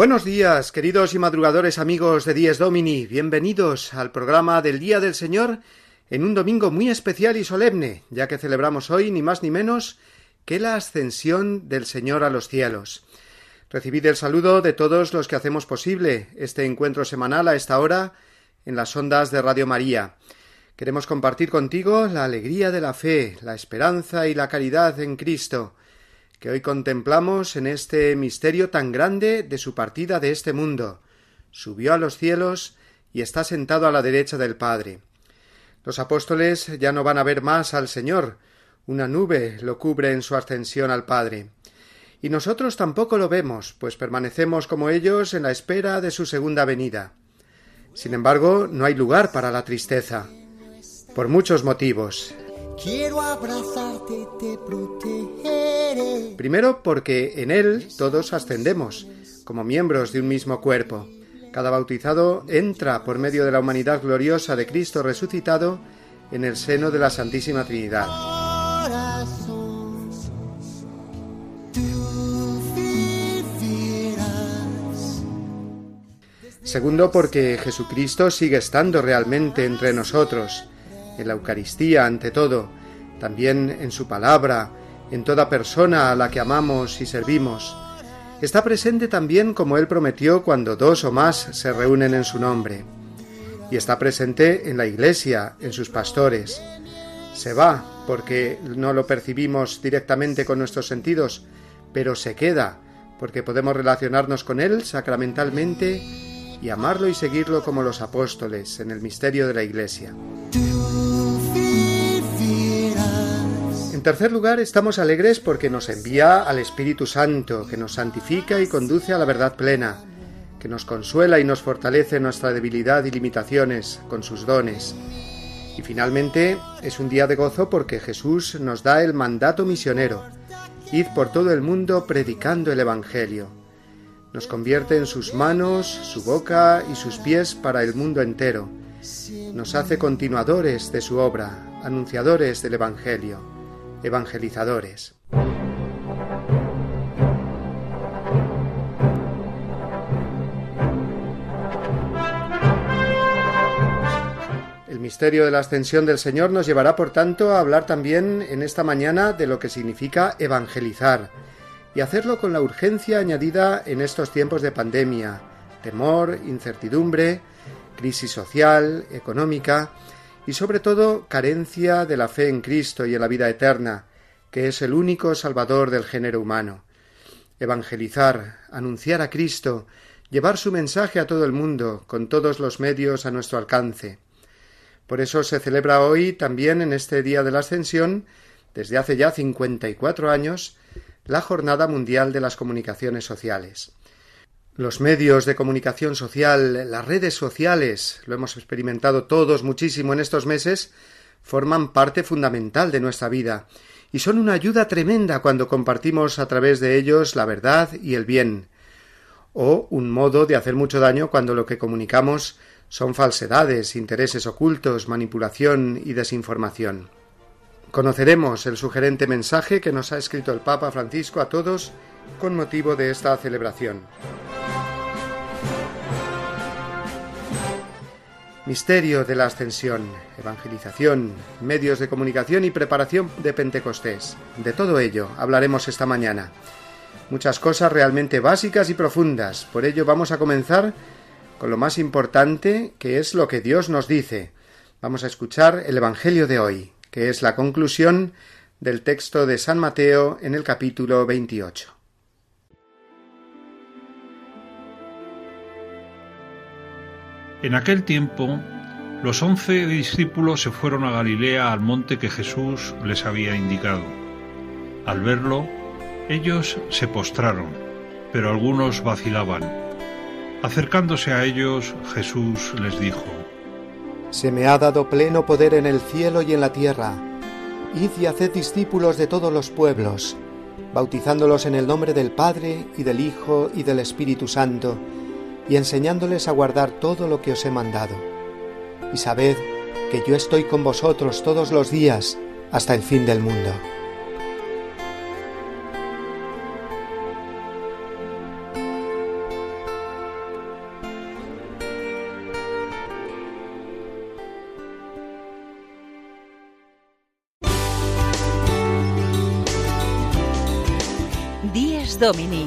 Buenos días, queridos y madrugadores amigos de Dies Domini, bienvenidos al programa del Día del Señor en un domingo muy especial y solemne, ya que celebramos hoy ni más ni menos que la ascensión del Señor a los cielos. Recibid el saludo de todos los que hacemos posible este encuentro semanal a esta hora en las ondas de Radio María. Queremos compartir contigo la alegría de la fe, la esperanza y la caridad en Cristo, que hoy contemplamos en este misterio tan grande de su partida de este mundo. Subió a los cielos y está sentado a la derecha del Padre. Los apóstoles ya no van a ver más al Señor, una nube lo cubre en su ascensión al Padre. Y nosotros tampoco lo vemos, pues permanecemos como ellos en la espera de su segunda venida. Sin embargo, no hay lugar para la tristeza, por muchos motivos. Quiero abrazarte, te protegeré. Primero porque en él todos ascendemos, como miembros de un mismo cuerpo. Cada bautizado entra por medio de la humanidad gloriosa de Cristo resucitado en el seno de la Santísima Trinidad. Segundo, porque Jesucristo sigue estando realmente entre nosotros, en la Eucaristía ante todo, también en su palabra, en toda persona a la que amamos y servimos. Está presente también como Él prometió cuando dos o más se reúnen en su nombre. Y está presente en la Iglesia, en sus pastores. Se va porque no lo percibimos directamente con nuestros sentidos, pero se queda porque podemos relacionarnos con Él sacramentalmente y amarlo y seguirlo como los apóstoles en el misterio de la Iglesia. En tercer lugar, estamos alegres porque nos envía al Espíritu Santo, que nos santifica y conduce a la verdad plena, que nos consuela y nos fortalece nuestra debilidad y limitaciones con sus dones. Y finalmente, es un día de gozo porque Jesús nos da el mandato misionero. Id por todo el mundo predicando el Evangelio. Nos convierte en sus manos, su boca y sus pies para el mundo entero. Nos hace continuadores de su obra, anunciadores del Evangelio evangelizadores. El misterio de la ascensión del Señor nos llevará, por tanto, a hablar también en esta mañana de lo que significa evangelizar y hacerlo con la urgencia añadida en estos tiempos de pandemia, temor, incertidumbre, crisis social, económica, y sobre todo carencia de la fe en Cristo y en la vida eterna, que es el único Salvador del género humano. Evangelizar, anunciar a Cristo, llevar su mensaje a todo el mundo, con todos los medios a nuestro alcance. Por eso se celebra hoy también en este día de la Ascensión, desde hace ya cincuenta y cuatro años, la Jornada Mundial de las Comunicaciones Sociales. Los medios de comunicación social, las redes sociales, lo hemos experimentado todos muchísimo en estos meses, forman parte fundamental de nuestra vida y son una ayuda tremenda cuando compartimos a través de ellos la verdad y el bien, o un modo de hacer mucho daño cuando lo que comunicamos son falsedades, intereses ocultos, manipulación y desinformación. Conoceremos el sugerente mensaje que nos ha escrito el Papa Francisco a todos con motivo de esta celebración. Misterio de la Ascensión, evangelización, medios de comunicación y preparación de Pentecostés. De todo ello hablaremos esta mañana. Muchas cosas realmente básicas y profundas. Por ello vamos a comenzar con lo más importante, que es lo que Dios nos dice. Vamos a escuchar el Evangelio de hoy, que es la conclusión del texto de San Mateo en el capítulo 28. En aquel tiempo Los once discípulos se fueron a Galilea al monte que Jesús les había indicado. Al verlo, ellos se postraron, pero algunos vacilaban. Acercándose a ellos, Jesús les dijo, Se me ha dado pleno poder en el cielo y en la tierra. Id y haced discípulos de todos los pueblos, bautizándolos en el nombre del Padre y del Hijo y del Espíritu Santo, y enseñándoles a guardar todo lo que os he mandado y sabed que yo estoy con vosotros todos los días hasta el fin del mundo. Domini,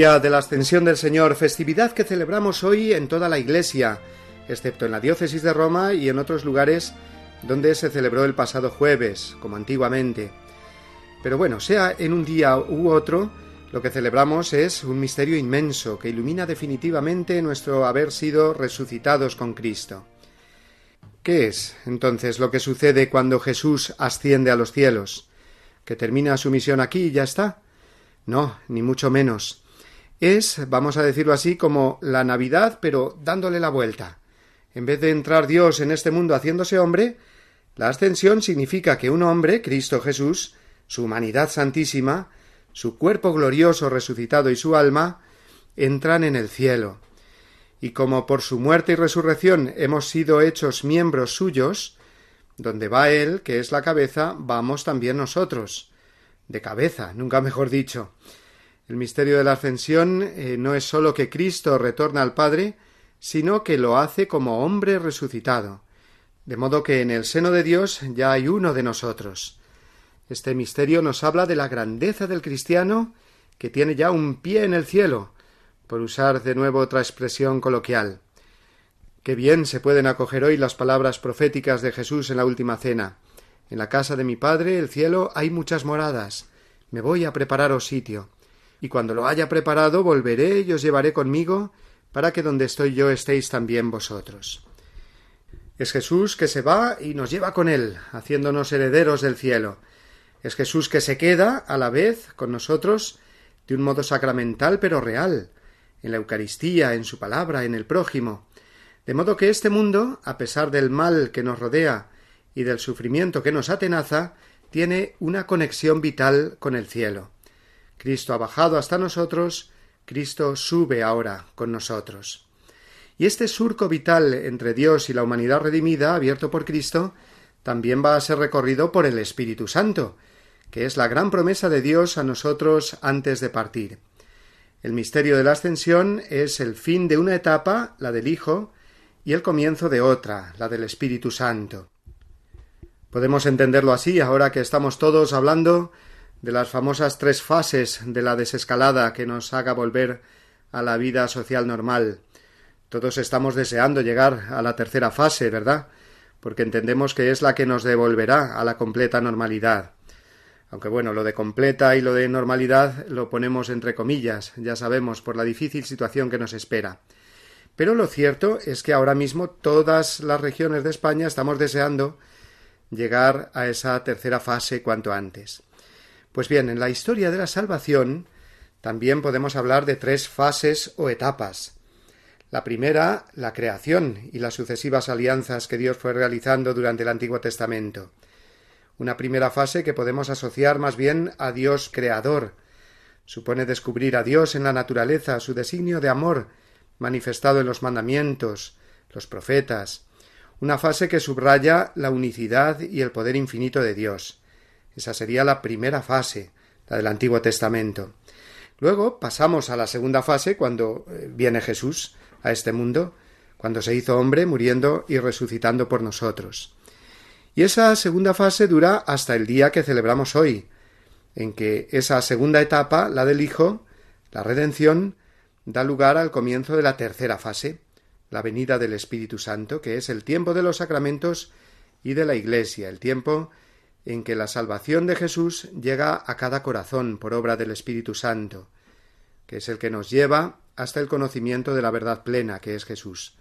Día de la Ascensión del Señor, festividad que celebramos hoy en toda la Iglesia, excepto en la diócesis de Roma y en otros lugares donde se celebró el pasado jueves, como antiguamente. Pero bueno, sea en un día u otro, lo que celebramos es un misterio inmenso que ilumina definitivamente nuestro haber sido resucitados con Cristo. ¿Qué es entonces lo que sucede cuando Jesús asciende a los cielos? ¿Que termina su misión aquí y ya está? No, ni mucho menos. Es, vamos a decirlo así, como la Navidad, pero dándole la vuelta. En vez de entrar Dios en este mundo haciéndose hombre, la ascensión significa que un hombre, Cristo Jesús, su humanidad santísima, su cuerpo glorioso resucitado y su alma, entran en el cielo. Y como por su muerte y resurrección hemos sido hechos miembros suyos, donde va Él, que es la cabeza, vamos también nosotros. De cabeza, nunca mejor dicho. El misterio de la ascensión eh, no es sólo que Cristo retorna al Padre, sino que lo hace como hombre resucitado. De modo que en el seno de Dios ya hay uno de nosotros. Este misterio nos habla de la grandeza del cristiano que tiene ya un pie en el cielo, por usar de nuevo otra expresión coloquial. Qué bien se pueden acoger hoy las palabras proféticas de Jesús en la última cena. En la casa de mi Padre, el cielo, hay muchas moradas. Me voy a prepararos sitio. Y cuando lo haya preparado, volveré y os llevaré conmigo, para que donde estoy yo estéis también vosotros. Es Jesús que se va y nos lleva con él, haciéndonos herederos del cielo. Es Jesús que se queda, a la vez, con nosotros, de un modo sacramental pero real, en la Eucaristía, en su palabra, en el prójimo. De modo que este mundo, a pesar del mal que nos rodea y del sufrimiento que nos atenaza, tiene una conexión vital con el cielo. Cristo ha bajado hasta nosotros, Cristo sube ahora con nosotros. Y este surco vital entre Dios y la humanidad redimida, abierto por Cristo, también va a ser recorrido por el Espíritu Santo, que es la gran promesa de Dios a nosotros antes de partir. El misterio de la ascensión es el fin de una etapa, la del Hijo, y el comienzo de otra, la del Espíritu Santo. Podemos entenderlo así ahora que estamos todos hablando de las famosas tres fases de la desescalada que nos haga volver a la vida social normal. Todos estamos deseando llegar a la tercera fase, ¿verdad? Porque entendemos que es la que nos devolverá a la completa normalidad. Aunque bueno, lo de completa y lo de normalidad lo ponemos entre comillas, ya sabemos, por la difícil situación que nos espera. Pero lo cierto es que ahora mismo todas las regiones de España estamos deseando llegar a esa tercera fase cuanto antes. Pues bien, en la historia de la salvación también podemos hablar de tres fases o etapas. La primera, la creación y las sucesivas alianzas que Dios fue realizando durante el Antiguo Testamento. Una primera fase que podemos asociar más bien a Dios creador. Supone descubrir a Dios en la naturaleza, su designio de amor, manifestado en los mandamientos, los profetas. Una fase que subraya la unicidad y el poder infinito de Dios. Esa sería la primera fase, la del Antiguo Testamento. Luego pasamos a la segunda fase cuando eh, viene Jesús a este mundo, cuando se hizo hombre, muriendo y resucitando por nosotros. Y esa segunda fase dura hasta el día que celebramos hoy, en que esa segunda etapa, la del Hijo, la redención, da lugar al comienzo de la tercera fase, la venida del Espíritu Santo, que es el tiempo de los sacramentos y de la Iglesia, el tiempo en que la salvación de Jesús llega a cada corazón por obra del Espíritu Santo, que es el que nos lleva hasta el conocimiento de la verdad plena, que es Jesús.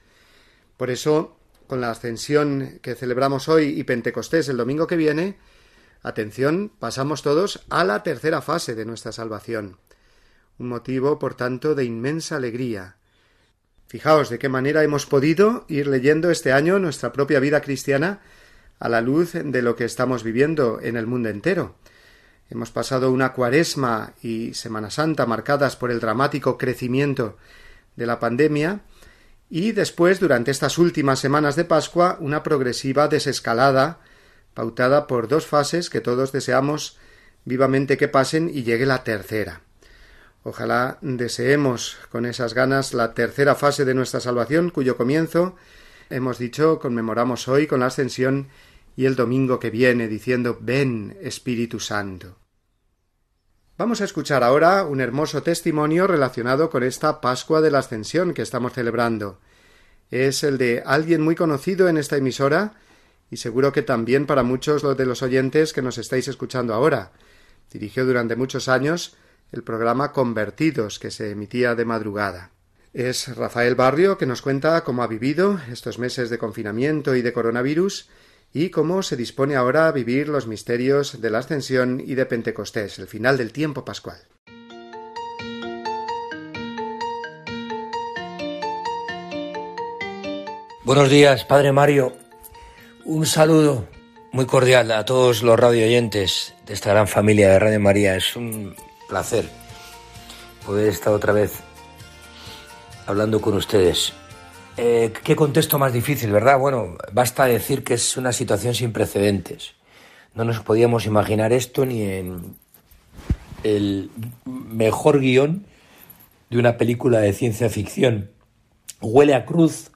Por eso, con la ascensión que celebramos hoy y Pentecostés el domingo que viene, atención, pasamos todos a la tercera fase de nuestra salvación. Un motivo, por tanto, de inmensa alegría. Fijaos de qué manera hemos podido ir leyendo este año nuestra propia vida cristiana a la luz de lo que estamos viviendo en el mundo entero. Hemos pasado una cuaresma y Semana Santa marcadas por el dramático crecimiento de la pandemia y después, durante estas últimas semanas de Pascua, una progresiva desescalada pautada por dos fases que todos deseamos vivamente que pasen y llegue la tercera. Ojalá deseemos con esas ganas la tercera fase de nuestra salvación, cuyo comienzo, hemos dicho, conmemoramos hoy con la ascensión y el domingo que viene diciendo Ven Espíritu Santo. Vamos a escuchar ahora un hermoso testimonio relacionado con esta Pascua de la Ascensión que estamos celebrando. Es el de alguien muy conocido en esta emisora y seguro que también para muchos de los oyentes que nos estáis escuchando ahora. Dirigió durante muchos años el programa Convertidos que se emitía de madrugada. Es Rafael Barrio que nos cuenta cómo ha vivido estos meses de confinamiento y de coronavirus y cómo se dispone ahora a vivir los misterios de la Ascensión y de Pentecostés, el final del tiempo pascual. Buenos días, Padre Mario. Un saludo muy cordial a todos los radio oyentes de esta gran familia de Radio María. Es un placer poder estar otra vez hablando con ustedes. Eh, qué contexto más difícil, ¿verdad? Bueno, basta decir que es una situación sin precedentes. No nos podíamos imaginar esto ni en el mejor guion de una película de ciencia ficción. Huele a cruz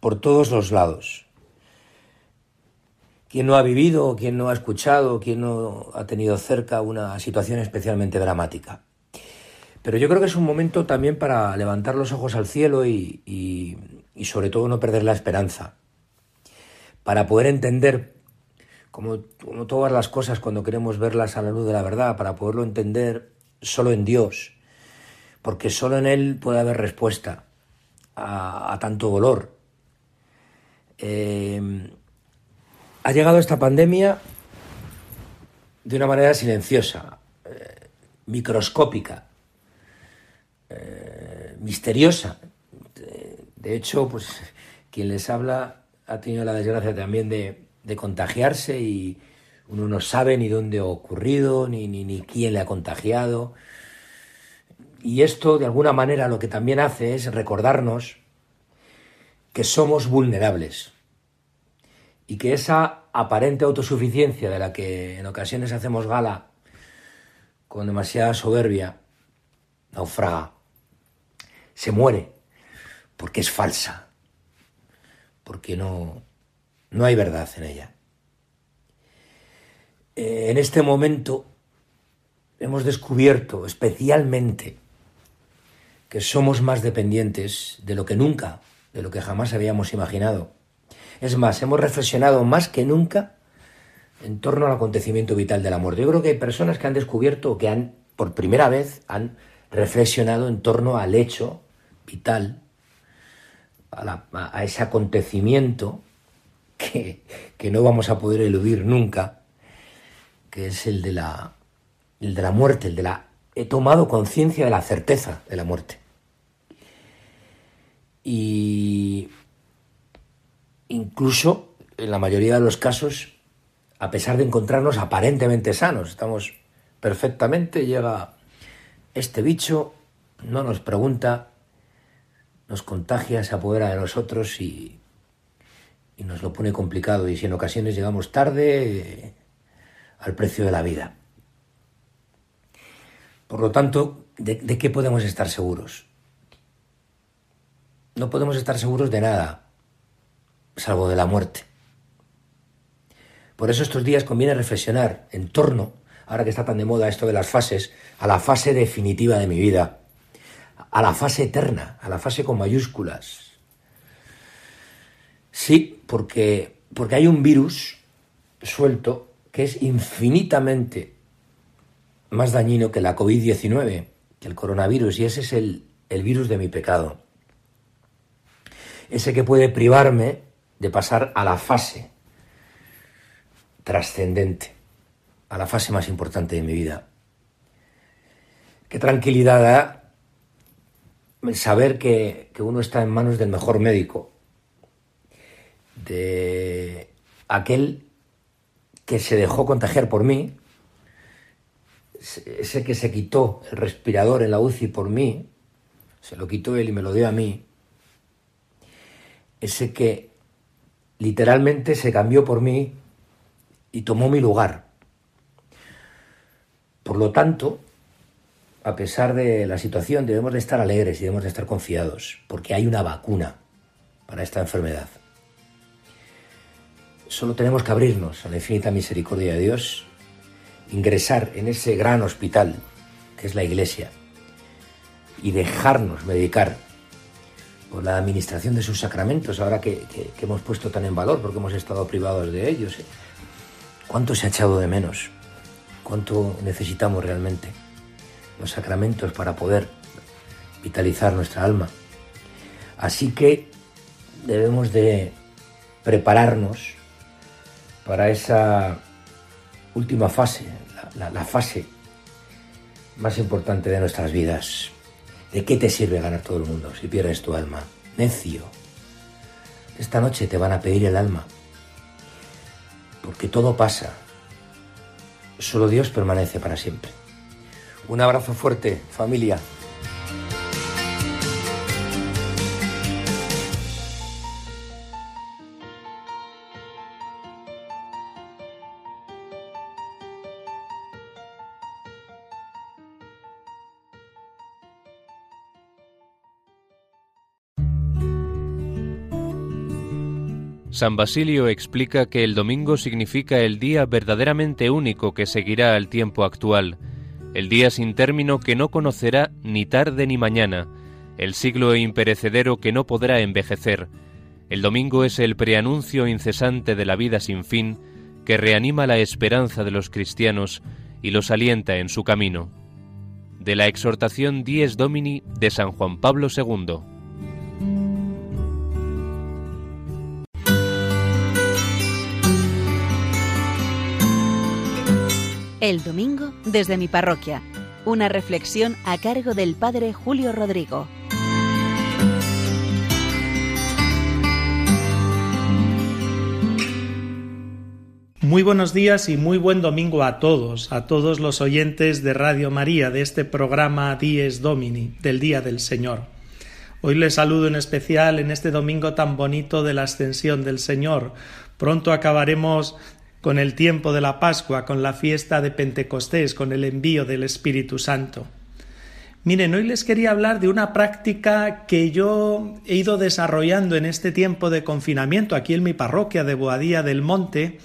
por todos los lados. ¿Quién no ha vivido, quién no ha escuchado, quién no ha tenido cerca una situación especialmente dramática? Pero yo creo que es un momento también para levantar los ojos al cielo y sobre todo no perder la esperanza. Para poder entender, como, todas las cosas cuando queremos verlas a la luz de la verdad, para poderlo entender solo en Dios, porque solo en Él puede haber respuesta a, tanto dolor. Eh, ha llegado esta pandemia de una manera silenciosa, eh, microscópica, eh, misteriosa, de hecho, pues quien les habla ha tenido la desgracia también de, contagiarse y uno no sabe ni dónde ha ocurrido, ni, ni, ni quién le ha contagiado. Y esto, de alguna manera, lo que también hace es recordarnos que somos vulnerables y que esa aparente autosuficiencia de la que en ocasiones hacemos gala con demasiada soberbia, naufraga, se muere, porque es falsa, porque no, no hay verdad en ella. Eh, en este momento hemos descubierto especialmente que somos más dependientes de lo que nunca, de lo que jamás habíamos imaginado. Es más, hemos reflexionado más que nunca en torno al acontecimiento vital de la muerte. Yo creo que hay personas que han descubierto, que han, por primera vez, han reflexionado en torno al hecho vital, a, ese acontecimiento que, que, no vamos a poder eludir nunca, que es el de la, el de la muerte, el de la... He tomado conciencia de la certeza de la muerte. Y incluso, en la mayoría de los casos, a pesar de encontrarnos aparentemente sanos, estamos perfectamente, llega este bicho, no nos pregunta, nos contagia, se apodera de nosotros y, y nos lo pone complicado y si en ocasiones llegamos tarde al precio de la vida. Por lo tanto, ¿de, qué podemos estar seguros? No podemos estar seguros de nada, salvo de la muerte. Por eso estos días conviene reflexionar en torno, ahora que está tan de moda esto de las fases, a la fase definitiva de mi vida, a la fase eterna, a la fase con mayúsculas. Sí, porque, porque hay un virus suelto que es infinitamente más dañino que la COVID-19, que el coronavirus, y ese es el, el virus de mi pecado. Ese que puede privarme de pasar a la fase trascendente, a la fase más importante de mi vida. Qué tranquilidad da saber que, uno está en manos del mejor médico, de aquel que se dejó contagiar por mí, ese que se quitó el respirador en la UCI por mí, se lo quitó él y me lo dio a mí, ese que literalmente se cambió por mí y tomó mi lugar. Por lo tanto, a pesar de la situación, debemos de estar alegres y debemos de estar confiados, porque hay una vacuna para esta enfermedad. Solo tenemos que abrirnos a la infinita misericordia de Dios, ingresar en ese gran hospital que es la Iglesia y dejarnos medicar por la administración de sus sacramentos, ahora que, hemos puesto tan en valor porque hemos estado privados de ellos. ¿eh? ¿Cuánto se ha echado de menos? ¿Cuánto necesitamos realmente los sacramentos para poder vitalizar nuestra alma? Así que debemos de prepararnos para esa última fase, la, fase más importante de nuestras vidas. ¿De qué te sirve ganar todo el mundo si pierdes tu alma? Necio. Esta noche te van a pedir el alma porque todo pasa. Solo Dios permanece para siempre. Un abrazo fuerte, familia. San Basilio explica que el domingo significa el día verdaderamente único que seguirá al tiempo actual, el día sin término que no conocerá ni tarde ni mañana, el siglo imperecedero que no podrá envejecer. El domingo es el preanuncio incesante de la vida sin fin que reanima la esperanza de los cristianos y los alienta en su camino. De la exhortación Dies Domini de San Juan Pablo II. El domingo desde mi parroquia. Una reflexión a cargo del Padre Julio Rodrigo. Muy buenos días y muy buen domingo a todos, a todos los oyentes de Radio María de este programa Dies Domini, del Día del Señor. Hoy les saludo en especial en este domingo tan bonito de la ascensión del Señor. Pronto acabaremos con el tiempo de la Pascua, con la fiesta de Pentecostés, con el envío del Espíritu Santo. Miren, hoy les quería hablar de una práctica que yo he ido desarrollando en este tiempo de confinamiento aquí en mi parroquia de Boadía del Monte,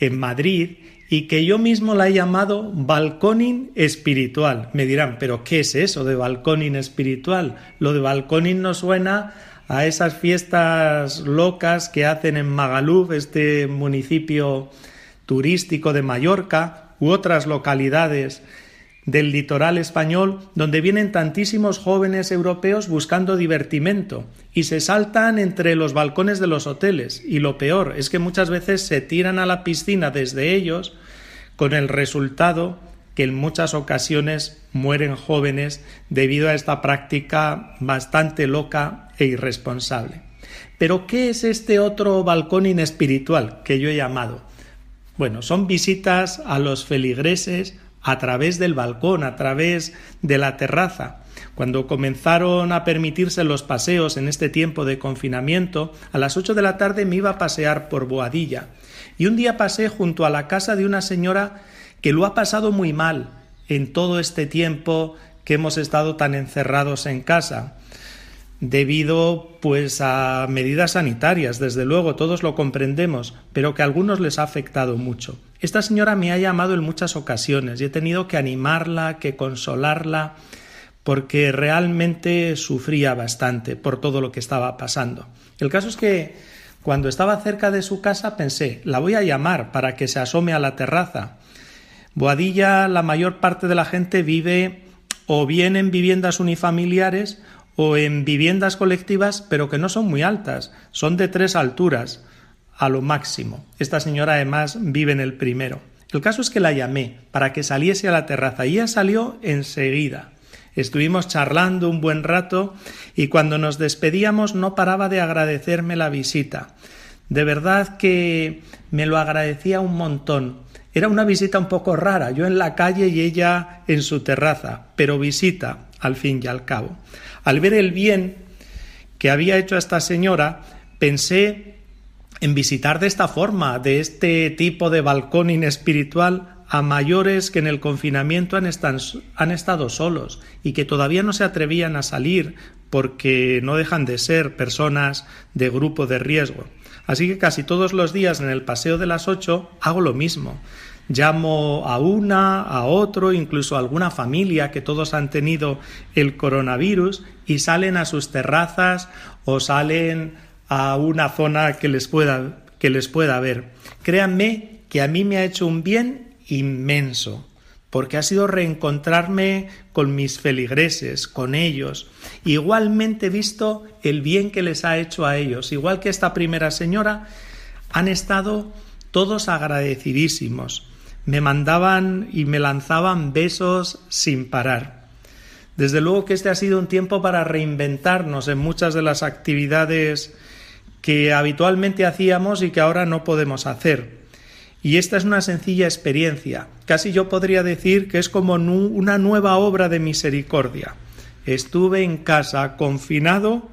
en Madrid, y que yo mismo la he llamado balconing espiritual. Me dirán, pero ¿qué es eso de balconing espiritual? Lo de balconing no suena a esas fiestas locas que hacen en Magaluf, este municipio turístico de Mallorca, u otras localidades del litoral español donde vienen tantísimos jóvenes europeos buscando divertimento y se saltan entre los balcones de los hoteles. Y lo peor es que muchas veces se tiran a la piscina desde ellos con el resultado que en muchas ocasiones mueren jóvenes debido a esta práctica bastante loca e irresponsable. Pero ¿qué es este otro balcón inespiritual que yo he llamado? Bueno, son visitas a los feligreses a través del balcón, a través de la terraza. Cuando comenzaron a permitirse los paseos en este tiempo de confinamiento, a las ocho de la tarde me iba a pasear por Boadilla. Y un día pasé junto a la casa de una señora que lo ha pasado muy mal en todo este tiempo que hemos estado tan encerrados en casa debido pues a medidas sanitarias, desde luego todos lo comprendemos, pero que a algunos les ha afectado mucho. Esta señora me ha llamado en muchas ocasiones y he tenido que animarla, que consolarla, porque realmente sufría bastante por todo lo que estaba pasando. El caso es que cuando estaba cerca de su casa pensé, la voy a llamar para que se asome a la terraza. Boadilla, la mayor parte de la gente vive o bien en viviendas unifamiliares o en viviendas colectivas, pero que no son muy altas, son de tres alturas a lo máximo. Esta señora además vive en el primero. El caso es que la llamé para que saliese a la terraza y ella salió enseguida. Estuvimos charlando un buen rato y cuando nos despedíamos no paraba de agradecerme la visita. De verdad que me lo agradecía un montón. Era una visita un poco rara, yo en la calle y ella en su terraza, pero visita, al fin y al cabo. Al ver el bien que había hecho esta señora, pensé en visitar de esta forma, de este tipo de balcón inespiritual, a mayores que en el confinamiento han, han, estado solos y que todavía no se atrevían a salir porque no dejan de ser personas de grupo de riesgo. Así que casi todos los días en el paseo de las ocho hago lo mismo. Llamo a una, a otro, incluso a alguna familia que todos han tenido el coronavirus y salen a sus terrazas o salen a una zona que les pueda, que les pueda ver. Créanme que a mí me ha hecho un bien inmenso porque ha sido reencontrarme con mis feligreses, con ellos. Igualmente visto el bien que les ha hecho a ellos. Igual que esta primera señora, han estado todos agradecidísimos me mandaban y me lanzaban besos sin parar. Desde luego que este ha sido un tiempo para reinventarnos en muchas de las actividades que habitualmente hacíamos y que ahora no podemos hacer. Y esta es una sencilla experiencia. Casi yo podría decir que es como una nueva obra de misericordia. Estuve en casa confinado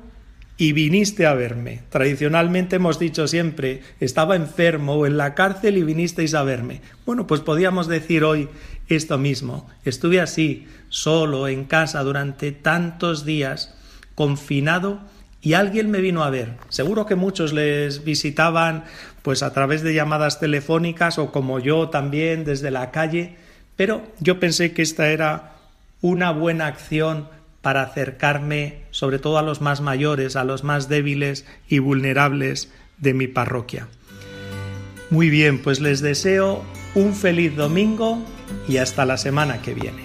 y viniste a verme. Tradicionalmente hemos dicho siempre, estaba enfermo o en la cárcel y vinisteis a verme. Bueno, pues podíamos decir hoy esto mismo. Estuve así, solo, en casa, durante tantos días, confinado, y alguien me vino a ver. Seguro que muchos les visitaban pues a través de llamadas telefónicas o como yo también desde la calle, pero yo pensé que esta era una buena acción para acercarme sobre todo a los más mayores, a los más débiles y vulnerables de mi parroquia. Muy bien, pues les deseo un feliz domingo y hasta la semana que viene.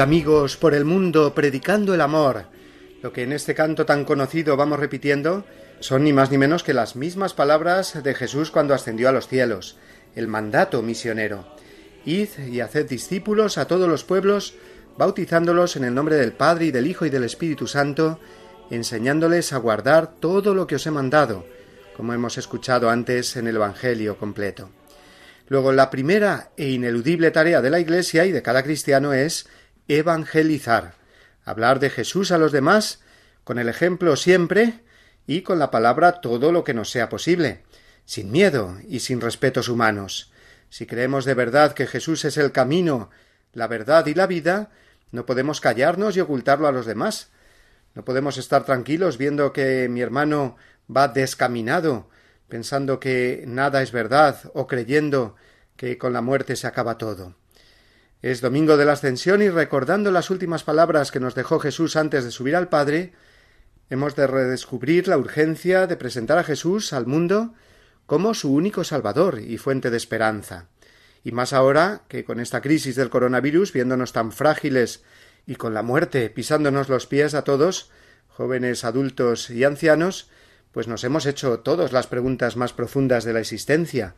Amigos por el mundo predicando el amor. Lo que en este canto tan conocido vamos repitiendo son ni más ni menos que las mismas palabras de Jesús cuando ascendió a los cielos, el mandato misionero. Id y haced discípulos a todos los pueblos, bautizándolos en el nombre del Padre y del Hijo y del Espíritu Santo, enseñándoles a guardar todo lo que os he mandado, como hemos escuchado antes en el Evangelio completo. Luego, la primera e ineludible tarea de la Iglesia y de cada cristiano es evangelizar, hablar de Jesús a los demás, con el ejemplo siempre y con la palabra todo lo que nos sea posible, sin miedo y sin respetos humanos. Si creemos de verdad que Jesús es el camino, la verdad y la vida, no podemos callarnos y ocultarlo a los demás. No podemos estar tranquilos viendo que mi hermano va descaminado, pensando que nada es verdad o creyendo que con la muerte se acaba todo. Es domingo de la Ascensión y recordando las últimas palabras que nos dejó Jesús antes de subir al Padre, hemos de redescubrir la urgencia de presentar a Jesús al mundo como su único Salvador y fuente de esperanza. Y más ahora que con esta crisis del coronavirus, viéndonos tan frágiles y con la muerte pisándonos los pies a todos, jóvenes, adultos y ancianos, pues nos hemos hecho todos las preguntas más profundas de la existencia.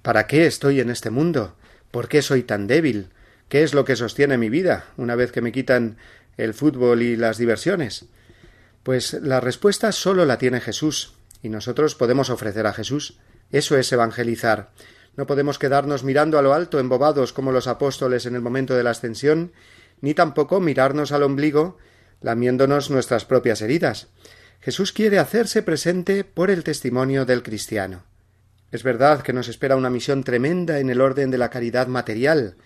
¿Para qué estoy en este mundo? ¿Por qué soy tan débil? ¿Qué es lo que sostiene mi vida una vez que me quitan el fútbol y las diversiones? Pues la respuesta solo la tiene Jesús, y nosotros podemos ofrecer a Jesús. Eso es evangelizar. No podemos quedarnos mirando a lo alto embobados como los apóstoles en el momento de la ascensión, ni tampoco mirarnos al ombligo lamiéndonos nuestras propias heridas. Jesús quiere hacerse presente por el testimonio del cristiano. Es verdad que nos espera una misión tremenda en el orden de la caridad material,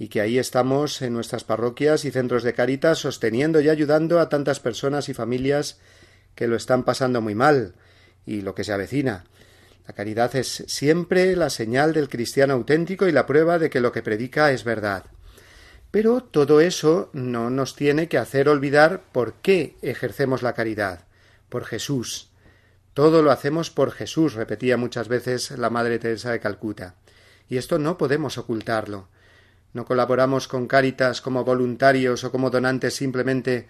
y que ahí estamos en nuestras parroquias y centros de caritas sosteniendo y ayudando a tantas personas y familias que lo están pasando muy mal y lo que se avecina. La caridad es siempre la señal del cristiano auténtico y la prueba de que lo que predica es verdad. Pero todo eso no nos tiene que hacer olvidar por qué ejercemos la caridad. Por Jesús. Todo lo hacemos por Jesús, repetía muchas veces la Madre Teresa de Calcuta. Y esto no podemos ocultarlo. No colaboramos con Cáritas como voluntarios o como donantes simplemente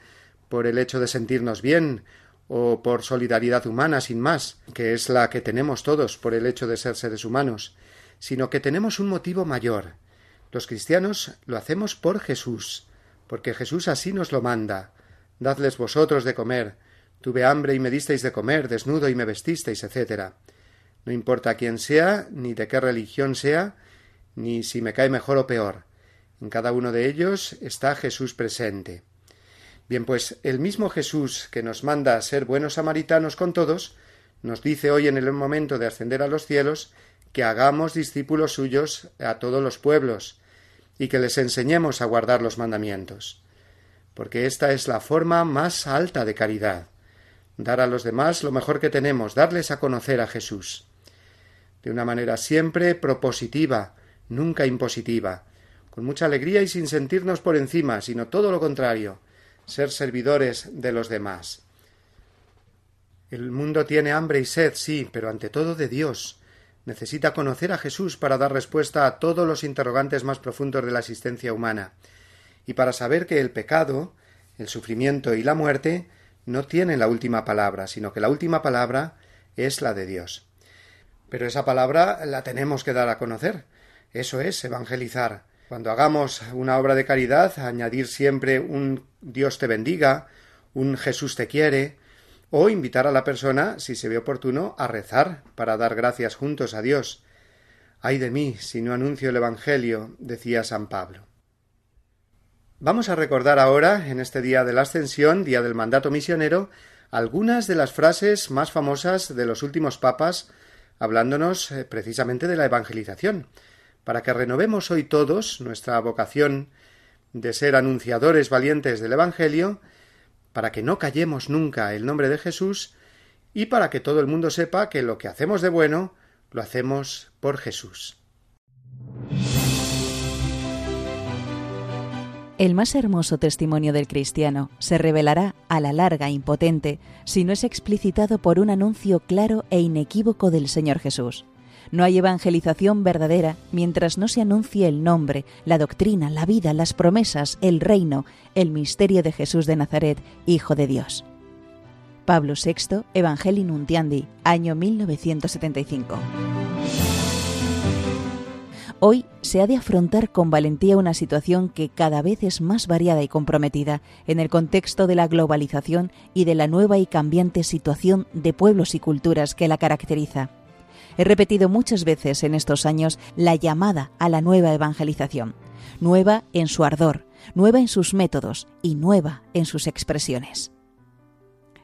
por el hecho de sentirnos bien o por solidaridad humana sin más, que es la que tenemos todos por el hecho de ser seres humanos, sino que tenemos un motivo mayor. Los cristianos lo hacemos por Jesús, porque Jesús así nos lo manda. Dadles vosotros de comer. Tuve hambre y me disteis de comer, desnudo y me vestisteis, etc. No importa quién sea, ni de qué religión sea, ni si me cae mejor o peor. En cada uno de ellos está Jesús presente. Bien, pues el mismo Jesús que nos manda a ser buenos samaritanos con todos, nos dice hoy en el momento de ascender a los cielos que hagamos discípulos suyos a todos los pueblos y que les enseñemos a guardar los mandamientos. Porque esta es la forma más alta de caridad, dar a los demás lo mejor que tenemos, darles a conocer a Jesús. De una manera siempre propositiva, nunca impositiva, con mucha alegría y sin sentirnos por encima, sino todo lo contrario, ser servidores de los demás. El mundo tiene hambre y sed, sí, pero ante todo de Dios. Necesita conocer a Jesús para dar respuesta a todos los interrogantes más profundos de la existencia humana, y para saber que el pecado, el sufrimiento y la muerte no tienen la última palabra, sino que la última palabra es la de Dios. Pero esa palabra la tenemos que dar a conocer. Eso es evangelizar, cuando hagamos una obra de caridad, añadir siempre un Dios te bendiga, un Jesús te quiere, o invitar a la persona, si se ve oportuno, a rezar para dar gracias juntos a Dios. Ay de mí si no anuncio el Evangelio, decía San Pablo. Vamos a recordar ahora, en este día de la Ascensión, día del mandato misionero, algunas de las frases más famosas de los últimos papas, hablándonos eh, precisamente de la evangelización, para que renovemos hoy todos nuestra vocación de ser anunciadores valientes del Evangelio, para que no callemos nunca el nombre de Jesús y para que todo el mundo sepa que lo que hacemos de bueno lo hacemos por Jesús. El más hermoso testimonio del cristiano se revelará a la larga impotente si no es explicitado por un anuncio claro e inequívoco del Señor Jesús. No hay evangelización verdadera mientras no se anuncie el nombre, la doctrina, la vida, las promesas, el reino, el misterio de Jesús de Nazaret, Hijo de Dios. Pablo VI, Evangelii Nuntiandi, año 1975. Hoy se ha de afrontar con valentía una situación que cada vez es más variada y comprometida en el contexto de la globalización y de la nueva y cambiante situación de pueblos y culturas que la caracteriza. He repetido muchas veces en estos años la llamada a la nueva evangelización, nueva en su ardor, nueva en sus métodos y nueva en sus expresiones.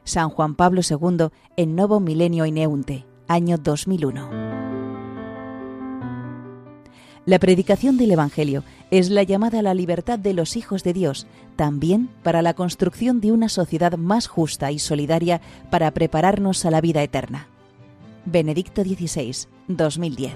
San Juan Pablo II en Novo Milenio Ineunte, año 2001. La predicación del Evangelio es la llamada a la libertad de los hijos de Dios, también para la construcción de una sociedad más justa y solidaria para prepararnos a la vida eterna. Benedicto XVI, 2010.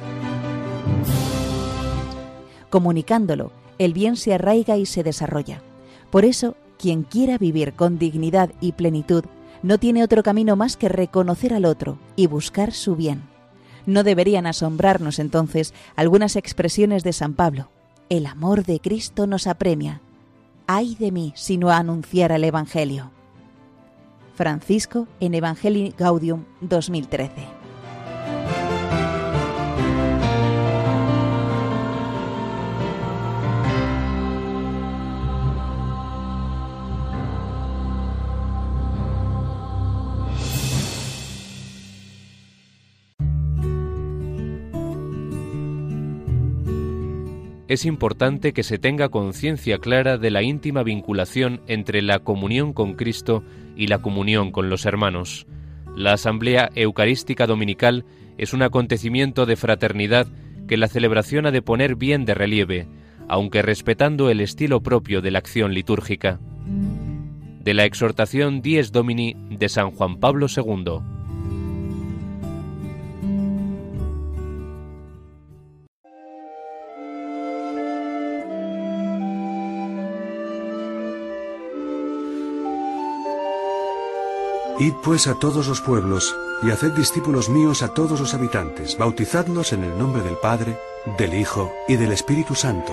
Comunicándolo, el bien se arraiga y se desarrolla. Por eso, quien quiera vivir con dignidad y plenitud no tiene otro camino más que reconocer al otro y buscar su bien. No deberían asombrarnos entonces algunas expresiones de San Pablo. El amor de Cristo nos apremia. Ay de mí si no anunciara el Evangelio. Francisco en Evangelii Gaudium 2013. Es importante que se tenga conciencia clara de la íntima vinculación entre la comunión con Cristo y la comunión con los hermanos. La Asamblea Eucarística Dominical es un acontecimiento de fraternidad que la celebración ha de poner bien de relieve, aunque respetando el estilo propio de la acción litúrgica. De la exhortación Dies Domini de San Juan Pablo II. Id pues a todos los pueblos, y haced discípulos míos a todos los habitantes, bautizadlos en el nombre del Padre, del Hijo y del Espíritu Santo,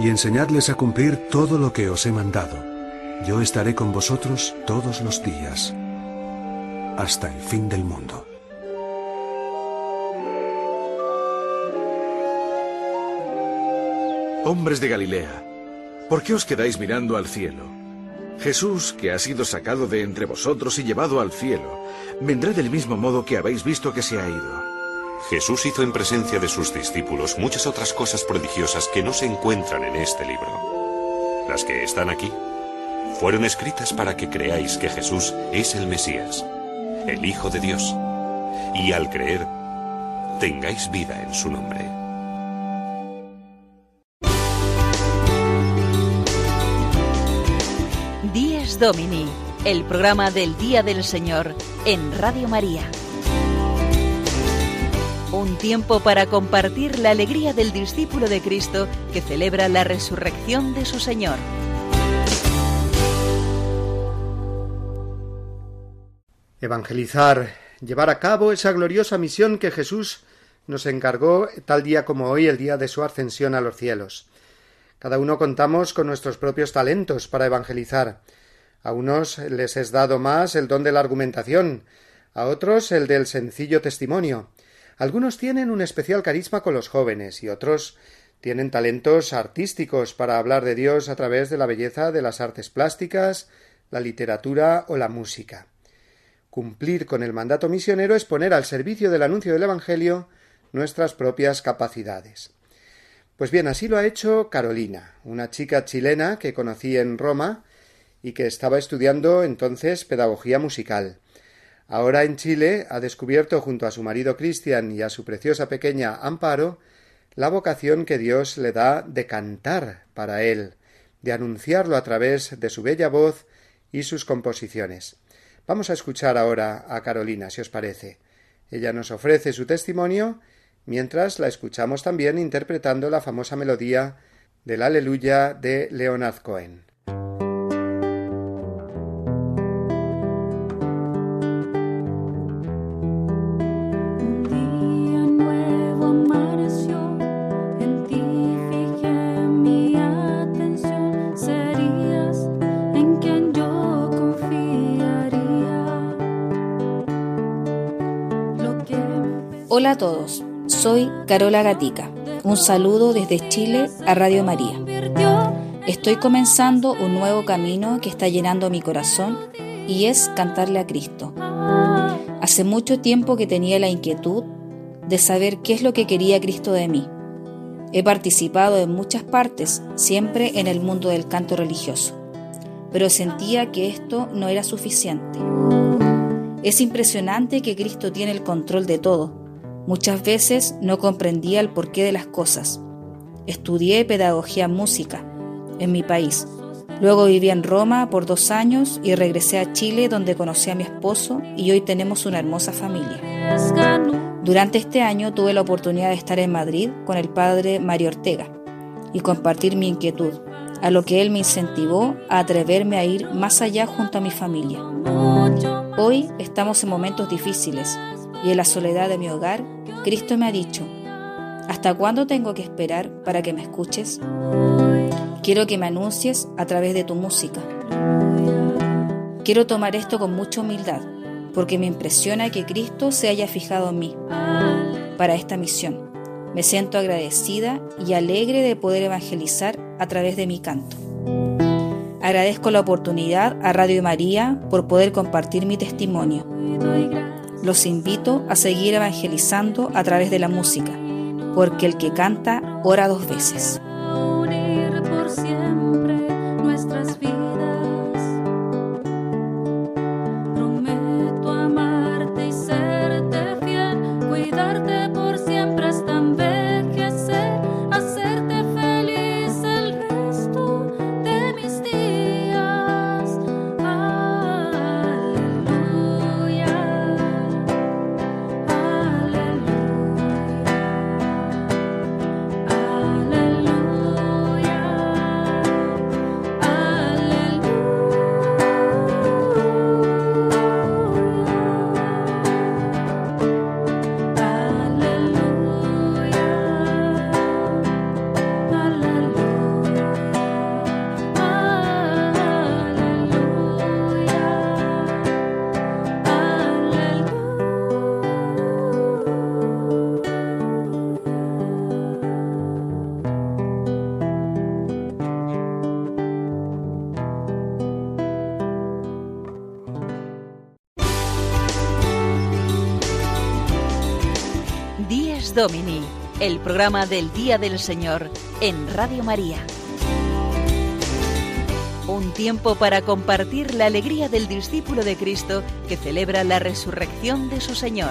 y enseñadles a cumplir todo lo que os he mandado. Yo estaré con vosotros todos los días, hasta el fin del mundo. Hombres de Galilea, ¿por qué os quedáis mirando al cielo? Jesús, que ha sido sacado de entre vosotros y llevado al cielo, vendrá del mismo modo que habéis visto que se ha ido. Jesús hizo en presencia de sus discípulos muchas otras cosas prodigiosas que no se encuentran en este libro. Las que están aquí fueron escritas para que creáis que Jesús es el Mesías, el Hijo de Dios, y al creer, tengáis vida en su nombre. Domini, el programa del Día del Señor en Radio María. Un tiempo para compartir la alegría del discípulo de Cristo que celebra la resurrección de su Señor. Evangelizar, llevar a cabo esa gloriosa misión que Jesús nos encargó tal día como hoy, el día de su ascensión a los cielos. Cada uno contamos con nuestros propios talentos para evangelizar. A unos les es dado más el don de la argumentación, a otros el del sencillo testimonio. Algunos tienen un especial carisma con los jóvenes y otros tienen talentos artísticos para hablar de Dios a través de la belleza de las artes plásticas, la literatura o la música. Cumplir con el mandato misionero es poner al servicio del anuncio del Evangelio nuestras propias capacidades. Pues bien, así lo ha hecho Carolina, una chica chilena que conocí en Roma y que estaba estudiando entonces pedagogía musical. Ahora en Chile ha descubierto junto a su marido Cristian y a su preciosa pequeña Amparo la vocación que Dios le da de cantar para él, de anunciarlo a través de su bella voz y sus composiciones. Vamos a escuchar ahora a Carolina, si os parece. Ella nos ofrece su testimonio mientras la escuchamos también interpretando la famosa melodía del Aleluya de Leonard Cohen. Hola a todos, soy Carola Gatica. Un saludo desde Chile a Radio María. Estoy comenzando un nuevo camino que está llenando mi corazón y es cantarle a Cristo. Hace mucho tiempo que tenía la inquietud de saber qué es lo que quería Cristo de mí. He participado en muchas partes, siempre en el mundo del canto religioso, pero sentía que esto no era suficiente. Es impresionante que Cristo tiene el control de todo Muchas veces no comprendía el porqué de las cosas. Estudié pedagogía música en mi país. Luego viví en Roma por dos años y regresé a Chile donde conocí a mi esposo y hoy tenemos una hermosa familia. Durante este año tuve la oportunidad de estar en Madrid con el padre Mario Ortega y compartir mi inquietud, a lo que él me incentivó a atreverme a ir más allá junto a mi familia. Hoy estamos en momentos difíciles y en la soledad de mi hogar, Cristo me ha dicho, ¿hasta cuándo tengo que esperar para que me escuches? Quiero que me anuncies a través de tu música. Quiero tomar esto con mucha humildad, porque me impresiona que Cristo se haya fijado en mí para esta misión. Me siento agradecida y alegre de poder evangelizar a través de mi canto. Agradezco la oportunidad a Radio María por poder compartir mi testimonio. Los invito a seguir evangelizando a través de la música, porque el que canta ora dos veces. El programa del Día del Señor en Radio María. Un tiempo para compartir la alegría del discípulo de Cristo que celebra la resurrección de su Señor.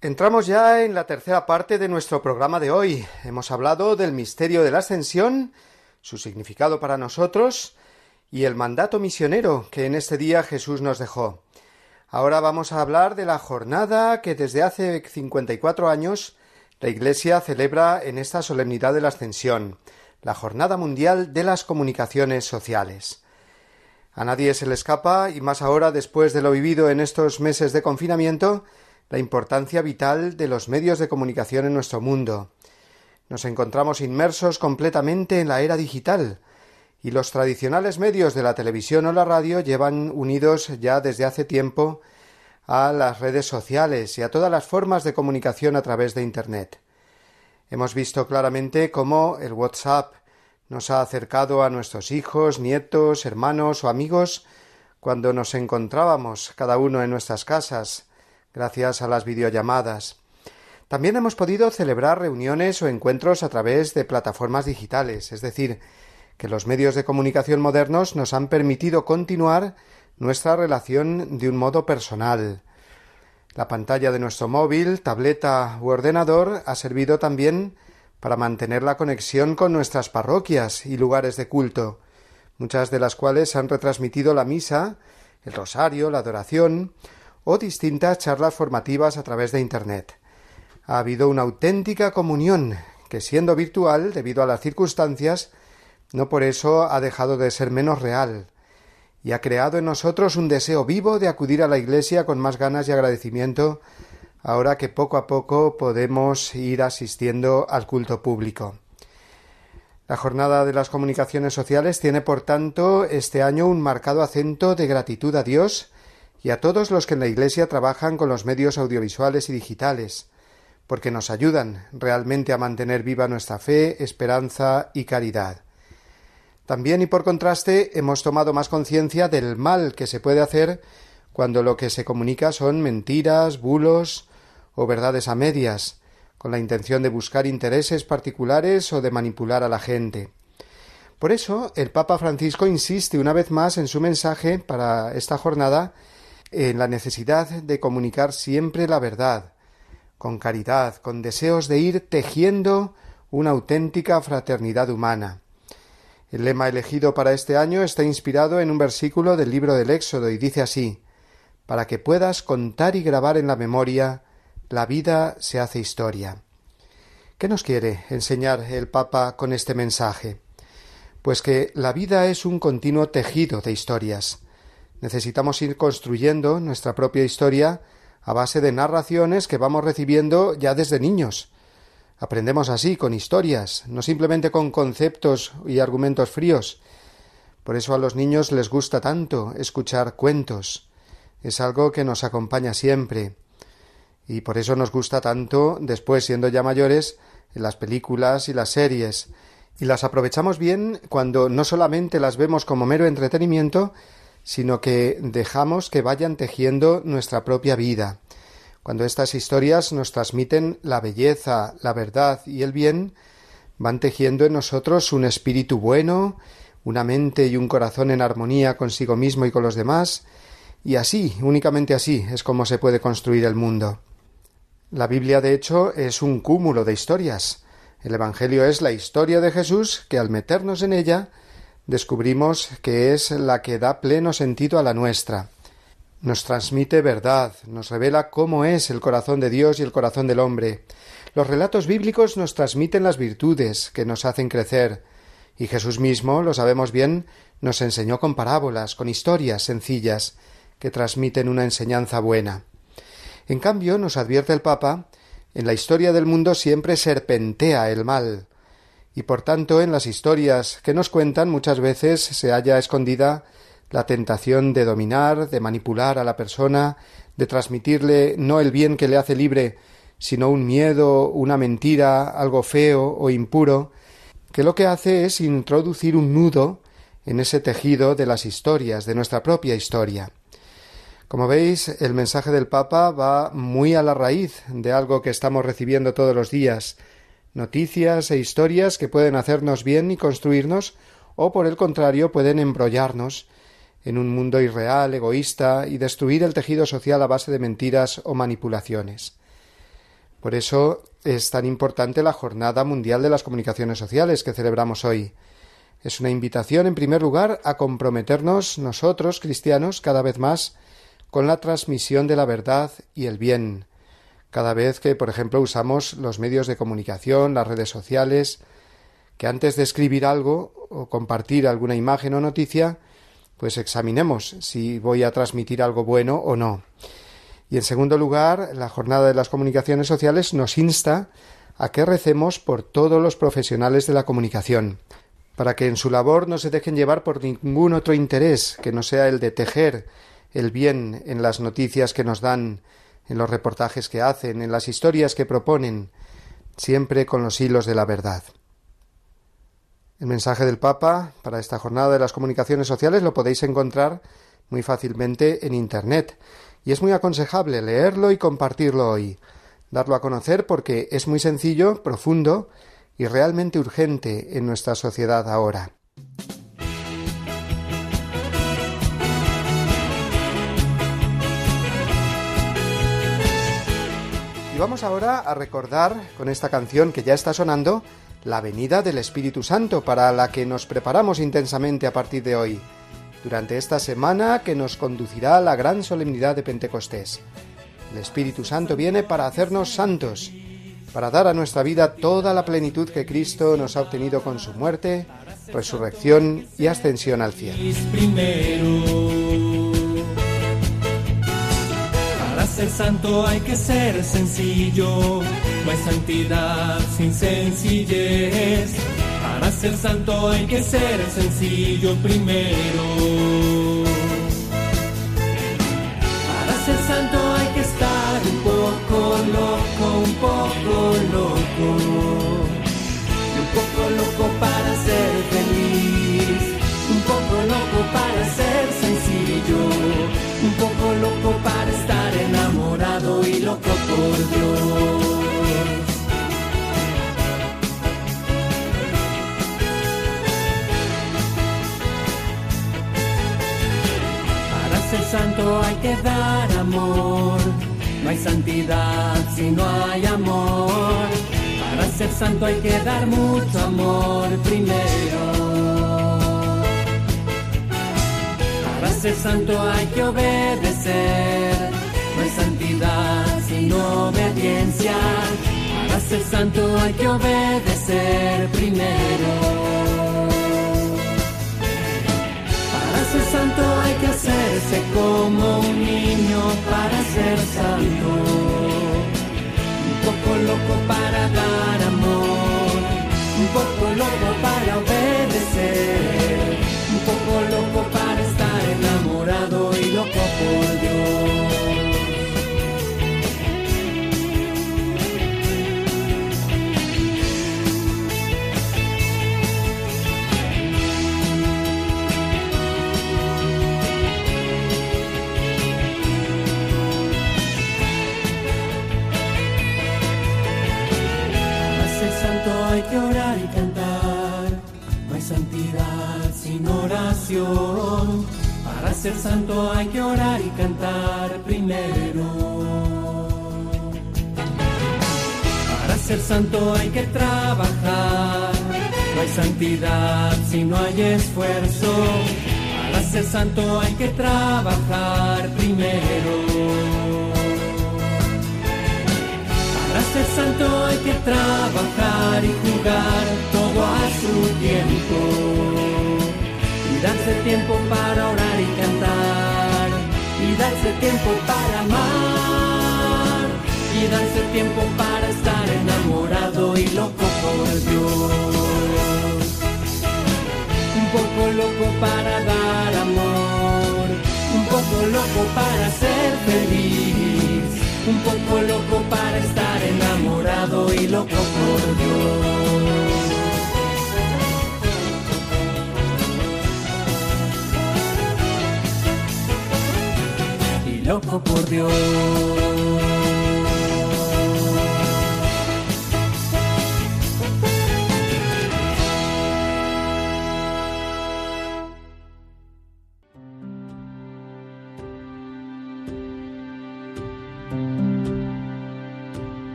Entramos ya en la tercera parte de nuestro programa de hoy. Hemos hablado del misterio de la ascensión, su significado para nosotros y el mandato misionero que en este día Jesús nos dejó. Ahora vamos a hablar de la jornada que desde hace 54 años la Iglesia celebra en esta solemnidad de la Ascensión, la Jornada Mundial de las Comunicaciones Sociales. A nadie se le escapa, y más ahora después de lo vivido en estos meses de confinamiento, la importancia vital de los medios de comunicación en nuestro mundo. Nos encontramos inmersos completamente en la era digital, y los tradicionales medios de la televisión o la radio llevan unidos ya desde hace tiempo a las redes sociales y a todas las formas de comunicación a través de Internet. Hemos visto claramente cómo el WhatsApp nos ha acercado a nuestros hijos, nietos, hermanos o amigos cuando nos encontrábamos cada uno en nuestras casas, gracias a las videollamadas. También hemos podido celebrar reuniones o encuentros a través de plataformas digitales, es decir, que los medios de comunicación modernos nos han permitido continuar nuestra relación de un modo personal. La pantalla de nuestro móvil, tableta u ordenador ha servido también para mantener la conexión con nuestras parroquias y lugares de culto, muchas de las cuales han retransmitido la misa, el rosario, la adoración o distintas charlas formativas a través de Internet. Ha habido una auténtica comunión que, siendo virtual debido a las circunstancias, no por eso ha dejado de ser menos real, y ha creado en nosotros un deseo vivo de acudir a la Iglesia con más ganas y agradecimiento, ahora que poco a poco podemos ir asistiendo al culto público. La jornada de las comunicaciones sociales tiene, por tanto, este año un marcado acento de gratitud a Dios y a todos los que en la Iglesia trabajan con los medios audiovisuales y digitales, porque nos ayudan realmente a mantener viva nuestra fe, esperanza y caridad. También y por contraste hemos tomado más conciencia del mal que se puede hacer cuando lo que se comunica son mentiras, bulos o verdades a medias, con la intención de buscar intereses particulares o de manipular a la gente. Por eso, el Papa Francisco insiste una vez más en su mensaje para esta jornada en la necesidad de comunicar siempre la verdad, con caridad, con deseos de ir tejiendo una auténtica fraternidad humana. El lema elegido para este año está inspirado en un versículo del libro del Éxodo y dice así para que puedas contar y grabar en la memoria la vida se hace historia. ¿Qué nos quiere enseñar el Papa con este mensaje? Pues que la vida es un continuo tejido de historias. Necesitamos ir construyendo nuestra propia historia a base de narraciones que vamos recibiendo ya desde niños. Aprendemos así, con historias, no simplemente con conceptos y argumentos fríos. Por eso a los niños les gusta tanto escuchar cuentos. Es algo que nos acompaña siempre y por eso nos gusta tanto, después siendo ya mayores, las películas y las series, y las aprovechamos bien cuando no solamente las vemos como mero entretenimiento, sino que dejamos que vayan tejiendo nuestra propia vida. Cuando estas historias nos transmiten la belleza, la verdad y el bien, van tejiendo en nosotros un espíritu bueno, una mente y un corazón en armonía consigo mismo y con los demás, y así, únicamente así, es como se puede construir el mundo. La Biblia, de hecho, es un cúmulo de historias. El Evangelio es la historia de Jesús que al meternos en ella descubrimos que es la que da pleno sentido a la nuestra. Nos transmite verdad, nos revela cómo es el corazón de Dios y el corazón del hombre. Los relatos bíblicos nos transmiten las virtudes que nos hacen crecer, y Jesús mismo, lo sabemos bien, nos enseñó con parábolas, con historias sencillas, que transmiten una enseñanza buena. En cambio, nos advierte el Papa, en la historia del mundo siempre serpentea el mal, y por tanto en las historias que nos cuentan muchas veces se halla escondida la tentación de dominar, de manipular a la persona, de transmitirle no el bien que le hace libre, sino un miedo, una mentira, algo feo o impuro, que lo que hace es introducir un nudo en ese tejido de las historias, de nuestra propia historia. Como veis, el mensaje del Papa va muy a la raíz de algo que estamos recibiendo todos los días, noticias e historias que pueden hacernos bien y construirnos, o por el contrario pueden embrollarnos en un mundo irreal, egoísta, y destruir el tejido social a base de mentiras o manipulaciones. Por eso es tan importante la Jornada Mundial de las Comunicaciones Sociales que celebramos hoy. Es una invitación, en primer lugar, a comprometernos nosotros, cristianos, cada vez más con la transmisión de la verdad y el bien. Cada vez que, por ejemplo, usamos los medios de comunicación, las redes sociales, que antes de escribir algo o compartir alguna imagen o noticia, pues examinemos si voy a transmitir algo bueno o no. Y en segundo lugar, la jornada de las comunicaciones sociales nos insta a que recemos por todos los profesionales de la comunicación, para que en su labor no se dejen llevar por ningún otro interés que no sea el de tejer el bien en las noticias que nos dan, en los reportajes que hacen, en las historias que proponen, siempre con los hilos de la verdad. El mensaje del Papa para esta jornada de las comunicaciones sociales lo podéis encontrar muy fácilmente en Internet, y es muy aconsejable leerlo y compartirlo hoy, darlo a conocer porque es muy sencillo, profundo y realmente urgente en nuestra sociedad ahora. Y vamos ahora a recordar con esta canción que ya está sonando la venida del Espíritu Santo para la que nos preparamos intensamente a partir de hoy, durante esta semana que nos conducirá a la gran solemnidad de Pentecostés. El Espíritu Santo viene para hacernos santos, para dar a nuestra vida toda la plenitud que Cristo nos ha obtenido con su muerte, resurrección y ascensión al cielo. Para ser santo hay que ser sencillo, no hay santidad sin sencillez. Para ser santo hay que ser sencillo primero. Para ser santo santo hay que dar amor, no hay santidad si no hay amor. Para ser santo hay que dar mucho amor primero. Para ser santo hay que obedecer, no hay santidad sino obediencia. Para ser santo hay que obedecer primero. Santo hay que hacerse como un niño para ser santo. Un poco loco para dar amor, un poco loco para obedecer, un poco loco para estar enamorado y loco por Dios. Hay que orar y cantar, no hay santidad sin oración. Para ser santo hay que orar y cantar primero. Para ser santo hay que trabajar, no hay santidad si no hay esfuerzo. Para ser santo hay que trabajar primero. Ser santo hay que trabajar y jugar todo a su tiempo. Y darse tiempo para orar y cantar. Y darse tiempo para amar. Y darse tiempo para estar enamorado y loco por Dios. Un poco loco para dar amor. Un poco loco para ser feliz. Un poco loco para estar enamorado y loco por Dios. Y loco por Dios.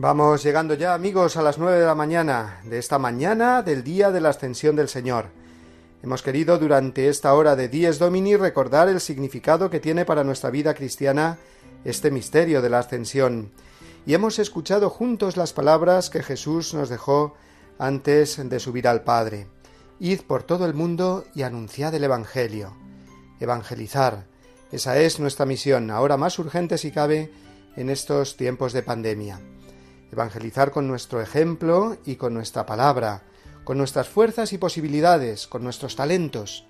Vamos llegando ya amigos a las nueve de la mañana de esta mañana del día de la ascensión del Señor. Hemos querido durante esta hora de Dies Domini recordar el significado que tiene para nuestra vida cristiana este misterio de la ascensión y hemos escuchado juntos las palabras que Jesús nos dejó antes de subir al Padre. Id por todo el mundo y anunciad el Evangelio. Evangelizar. Esa es nuestra misión, ahora más urgente si cabe en estos tiempos de pandemia. Evangelizar con nuestro ejemplo y con nuestra palabra, con nuestras fuerzas y posibilidades, con nuestros talentos,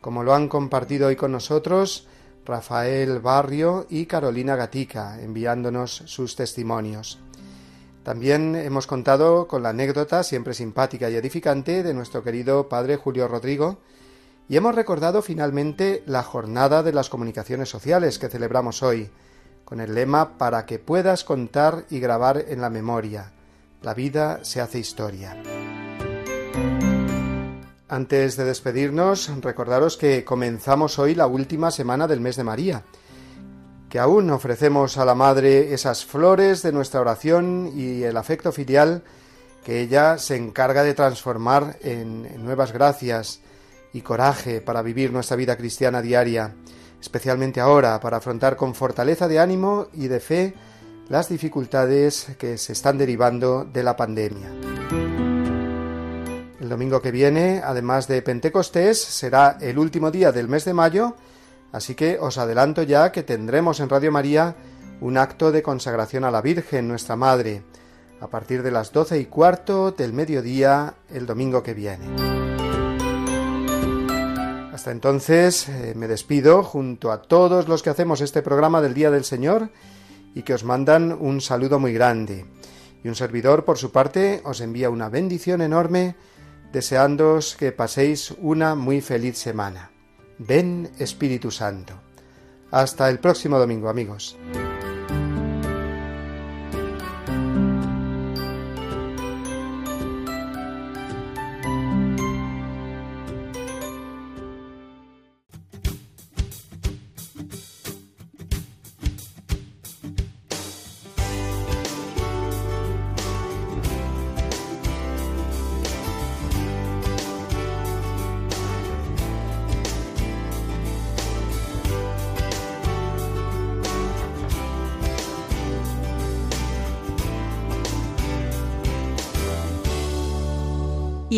como lo han compartido hoy con nosotros Rafael Barrio y Carolina Gatica, enviándonos sus testimonios. También hemos contado con la anécdota, siempre simpática y edificante, de nuestro querido padre Julio Rodrigo, Y hemos recordado finalmente la jornada de las comunicaciones sociales que celebramos hoy, con el lema para que puedas contar y grabar en la memoria. La vida se hace historia. Antes de despedirnos, recordaros que comenzamos hoy la última semana del mes de María, que aún ofrecemos a la Madre esas flores de nuestra oración y el afecto filial que ella se encarga de transformar en, nuevas gracias y coraje para vivir nuestra vida cristiana diaria, especialmente ahora, para afrontar con fortaleza de ánimo y de fe las dificultades que se están derivando de la pandemia. El domingo que viene, además de Pentecostés, será el último día del mes de mayo, así que os adelanto ya que tendremos en Radio María un acto de consagración a la Virgen, nuestra Madre, a partir de las doce y cuarto del mediodía el domingo que viene. Hasta entonces eh, me despido junto a todos los que hacemos este programa del Día del Señor y que os mandan un saludo muy grande. Y un servidor, por su parte, os envía una bendición enorme, deseándoos que paséis una muy feliz semana. Ven Espíritu Santo. Hasta el próximo domingo, amigos.